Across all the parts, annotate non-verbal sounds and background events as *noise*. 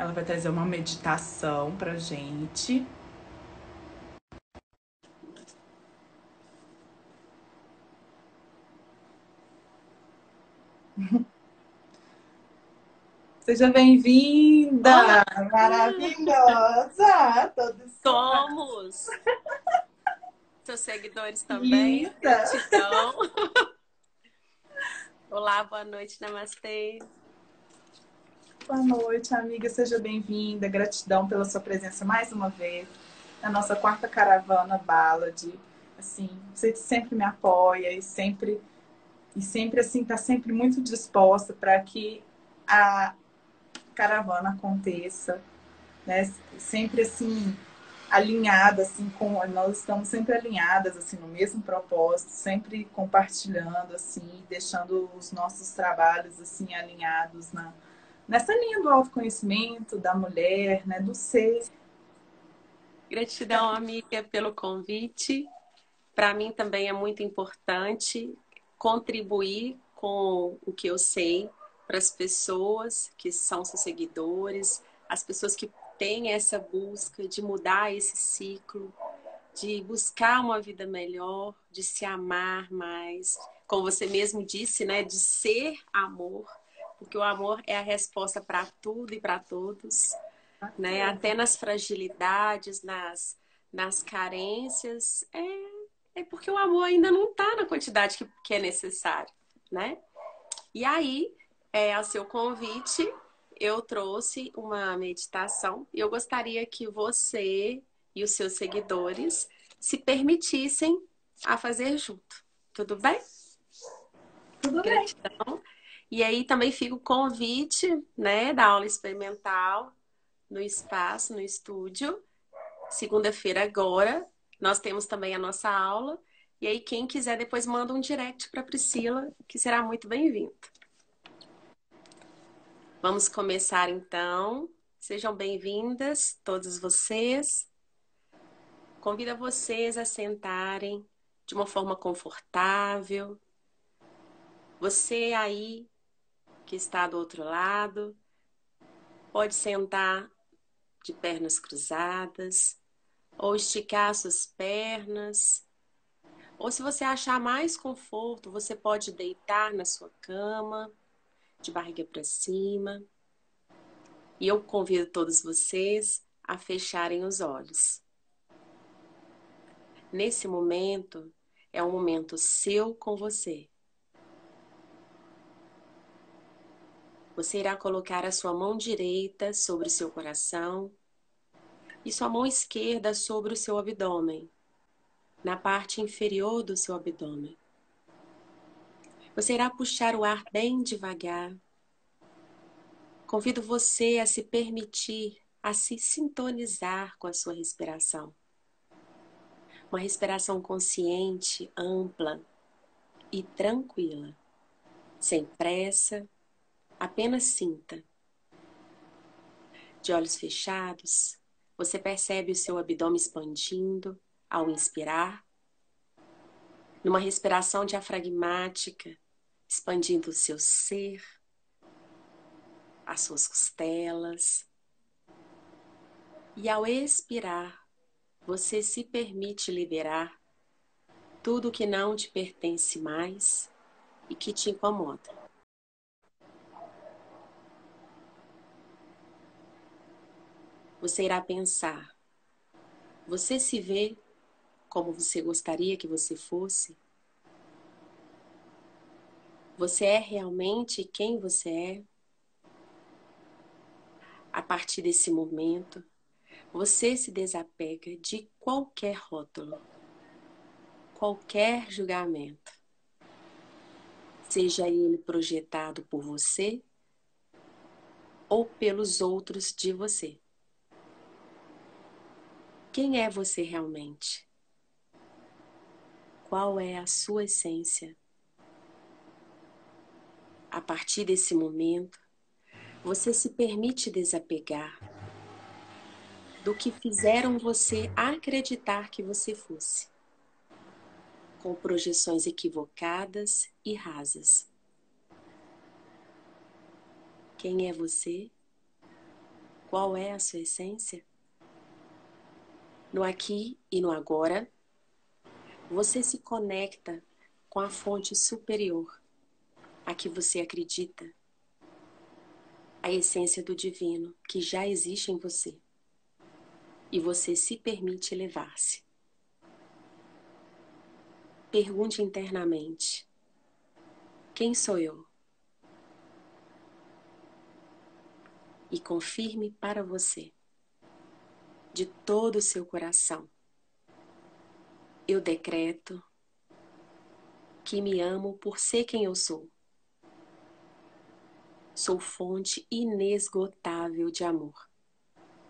Ela vai trazer uma meditação pra gente. *laughs* Seja bem-vinda! Maravilhosa! Todos somos! *laughs* Seus seguidores também. Gratidão. *laughs* Olá, boa noite, namastê. Boa noite, amiga. Seja bem-vinda. Gratidão pela sua presença mais uma vez na nossa quarta caravana Ballad. Assim, você sempre me apoia e sempre e sempre assim tá sempre muito disposta para que a caravana aconteça, né? Sempre assim alinhada assim com nós estamos sempre alinhadas assim no mesmo propósito, sempre compartilhando assim, deixando os nossos trabalhos assim alinhados na nessa linha do autoconhecimento da mulher, né, do ser. Gratidão, amiga, pelo convite. Para mim também é muito importante contribuir com o que eu sei para as pessoas que são seus seguidores, as pessoas que têm essa busca de mudar esse ciclo, de buscar uma vida melhor, de se amar mais, como você mesmo disse, né, de ser amor, porque o amor é a resposta para tudo e para todos, né? Até nas fragilidades, nas nas carências, é, é porque o amor ainda não está na quantidade que, que é necessário, né? E aí, é, ao seu convite, eu trouxe uma meditação e eu gostaria que você e os seus seguidores se permitissem a fazer junto. Tudo bem? Tudo bem. E aí também fica o convite, né, da aula experimental no espaço, no estúdio. Segunda-feira agora, nós temos também a nossa aula. E aí quem quiser depois manda um direct para Priscila, que será muito bem-vindo. Vamos começar então. Sejam bem-vindas todas vocês. Convido vocês a sentarem de uma forma confortável. Você aí que está do outro lado, pode sentar de pernas cruzadas ou esticar suas pernas. Ou se você achar mais conforto, você pode deitar na sua cama de barriga para cima. E eu convido todos vocês a fecharem os olhos. Nesse momento, é um momento seu com você. Você irá colocar a sua mão direita sobre o seu coração e sua mão esquerda sobre o seu abdômen, na parte inferior do seu abdômen. Você irá puxar o ar bem devagar. Convido você a se permitir, a se sintonizar com a sua respiração. Uma respiração consciente, ampla e tranquila, sem pressa, apenas sinta. De olhos fechados, você percebe o seu abdômen expandindo ao inspirar, numa respiração diafragmática, expandindo o seu ser, as suas costelas. E ao expirar, você se permite liberar tudo que não te pertence mais e que te incomoda. Você irá pensar: você se vê como você gostaria que você fosse? Você é realmente quem você é? A partir desse momento, você se desapega de qualquer rótulo, qualquer julgamento, seja ele projetado por você ou pelos outros de você. Quem é você realmente? Qual é a sua essência? a partir desse momento, você se permite desapegar do que fizeram você acreditar que você fosse, com projeções equivocadas e rasas. Quem é você? qual é a sua essência? No aqui e no agora, você se conecta com a fonte superior a que você acredita, a essência do divino que já existe em você. E você se permite elevar-se. Pergunte internamente: Quem sou eu? E confirme para você, de todo o seu coração, eu decreto que me amo por ser quem eu sou. Sou fonte inesgotável de amor,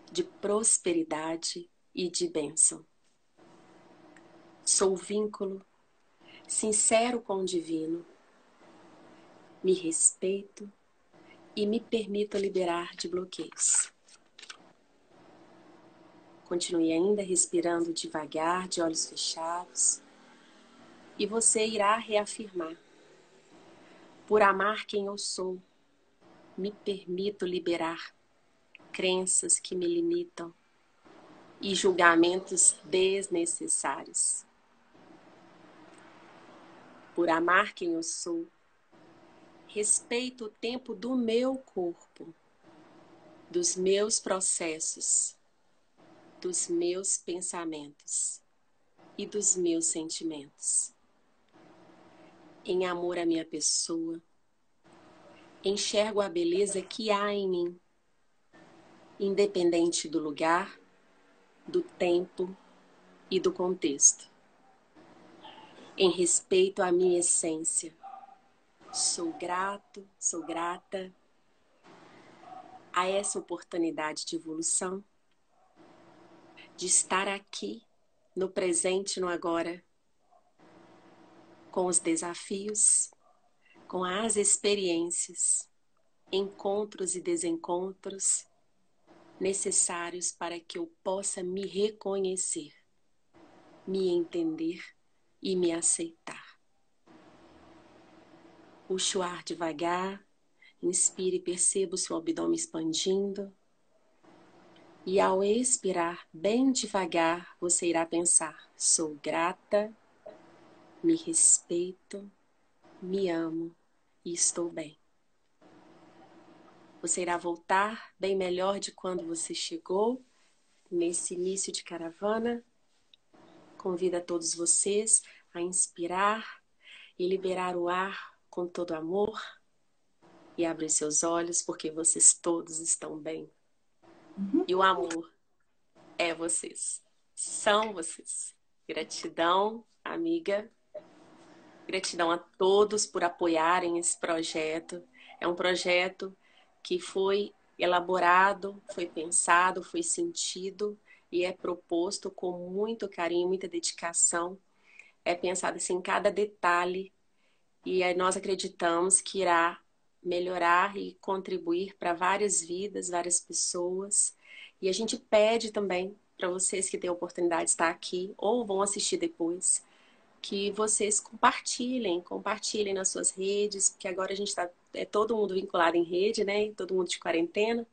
de prosperidade e de bênção. Sou vínculo sincero com o divino, me respeito e me permito liberar de bloqueios. Continue ainda respirando devagar, de olhos fechados, e você irá reafirmar: por amar quem eu sou, me permito liberar crenças que me limitam e julgamentos desnecessários por amar quem eu sou. Respeito o tempo do meu corpo, dos meus processos, dos meus pensamentos e dos meus sentimentos. Em amor à minha pessoa, enxergo a beleza que há em mim, independente do lugar, do tempo e do contexto em respeito à minha essência. Sou grato, sou grata a essa oportunidade de evolução, de estar aqui no presente, no agora, com os desafios, com as experiências, encontros e desencontros necessários para que eu possa me reconhecer, me entender e me aceitar. Puxe o ar devagar, inspire e perceba o seu abdômen expandindo. E ao expirar bem devagar, você irá pensar: sou grata, me respeito, me amo e estou bem. Você irá voltar bem melhor de quando você chegou nesse início de caravana Convido a todos vocês a inspirar e liberar o ar com todo amor e abrir seus olhos porque vocês todos estão bem. Uhum. E o amor é vocês, são vocês. Gratidão, amiga. Gratidão a todos por apoiarem esse projeto. É um projeto que foi elaborado, foi pensado, foi sentido e é proposto com muito carinho, muita dedicação. É pensado assim em cada detalhe e nós acreditamos que irá melhorar e contribuir para várias vidas, várias pessoas. E a gente pede também para vocês que têm a oportunidade de estar aqui ou vão assistir depois, que vocês compartilhem, compartilhem nas suas redes, porque agora a gente está é todo mundo vinculado em rede, né? Todo mundo de quarentena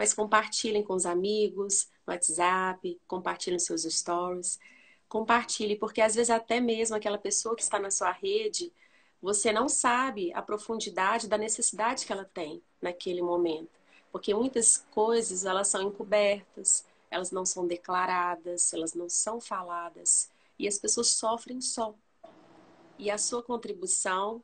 mas compartilhem com os amigos no WhatsApp, compartilhem seus stories, compartilhe, porque às vezes até mesmo aquela pessoa que está na sua rede, você não sabe a profundidade da necessidade que ela tem naquele momento, porque muitas coisas elas são encobertas, elas não são declaradas, elas não são faladas e as pessoas sofrem só. E a sua contribuição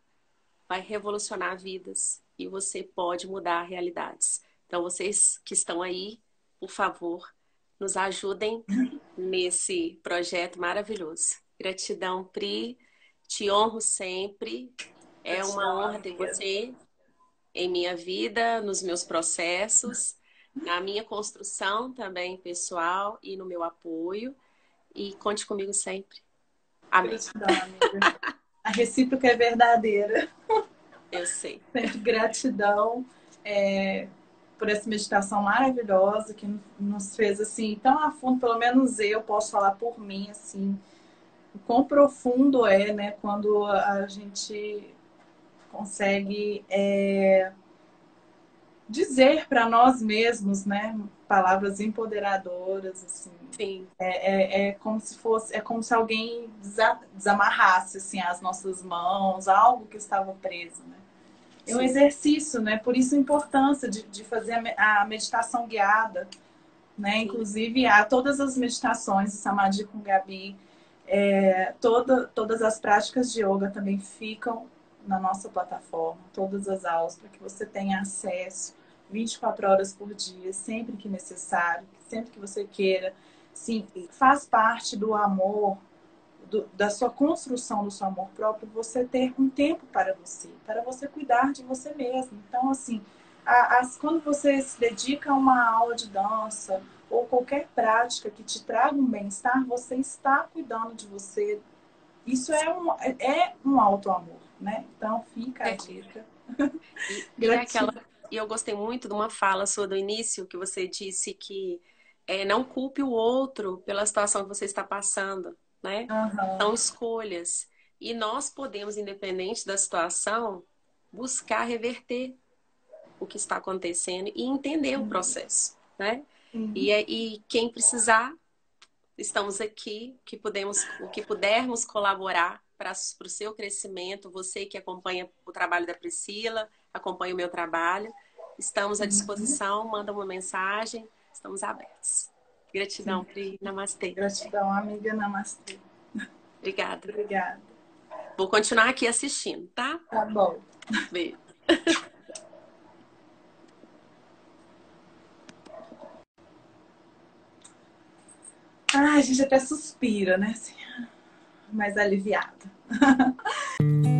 vai revolucionar vidas e você pode mudar realidades. Então, vocês que estão aí, por favor, nos ajudem nesse projeto maravilhoso. Gratidão, Pri. Te honro sempre. É uma honra ter você em minha vida, nos meus processos, na minha construção também pessoal e no meu apoio. E conte comigo sempre. Amém. Gratidão. A recíproca é verdadeira. Eu sei. Sempre gratidão. É, por essa meditação maravilhosa que nos fez assim tão a fundo, pelo menos eu posso falar por mim assim, o quão profundo é, né, quando a gente consegue é, dizer para nós mesmos, né? Palavras empoderadoras, assim. Sim. É, é, é, como se fosse, é como se alguém desamarrasse assim as nossas mãos, algo que estava preso, né? É um exercício, né? Por isso a importância de, de fazer a meditação guiada, né? Sim. Inclusive, há todas as meditações Samadhi com Gabi, é, toda, todas as práticas de yoga também ficam na nossa plataforma, todas as aulas, para que você tenha acesso 24 horas por dia, sempre que necessário, sempre que você queira. Sim, faz parte do amor, do, da sua construção do seu amor próprio, você ter um tempo para você, para você cuidar de você mesmo. Então, assim, a, a, quando você se dedica a uma aula de dança ou qualquer prática que te traga um bem-estar, você está cuidando de você. Isso é um, é um auto-amor né? Então fica a é. dica. E, e, aquela, e eu gostei muito de uma fala sua do início, que você disse que é, não culpe o outro pela situação que você está passando, né? Uhum. São escolhas. E nós podemos, independente da situação, buscar reverter o que está acontecendo e entender uhum. o processo, né? Uhum. E, e quem precisar, estamos aqui, que podemos, o que pudermos colaborar para o seu crescimento, você que acompanha o trabalho da Priscila, acompanha o meu trabalho. Estamos à uhum. disposição, manda uma mensagem, estamos abertos. Gratidão, Pri. Namastê. Gratidão, amiga. Namastê. Obrigada. Obrigada. Vou continuar aqui assistindo, tá? Tá bom. Beijo. *laughs* Ai, a gente até suspira, né? Assim, mais aliviada. *laughs*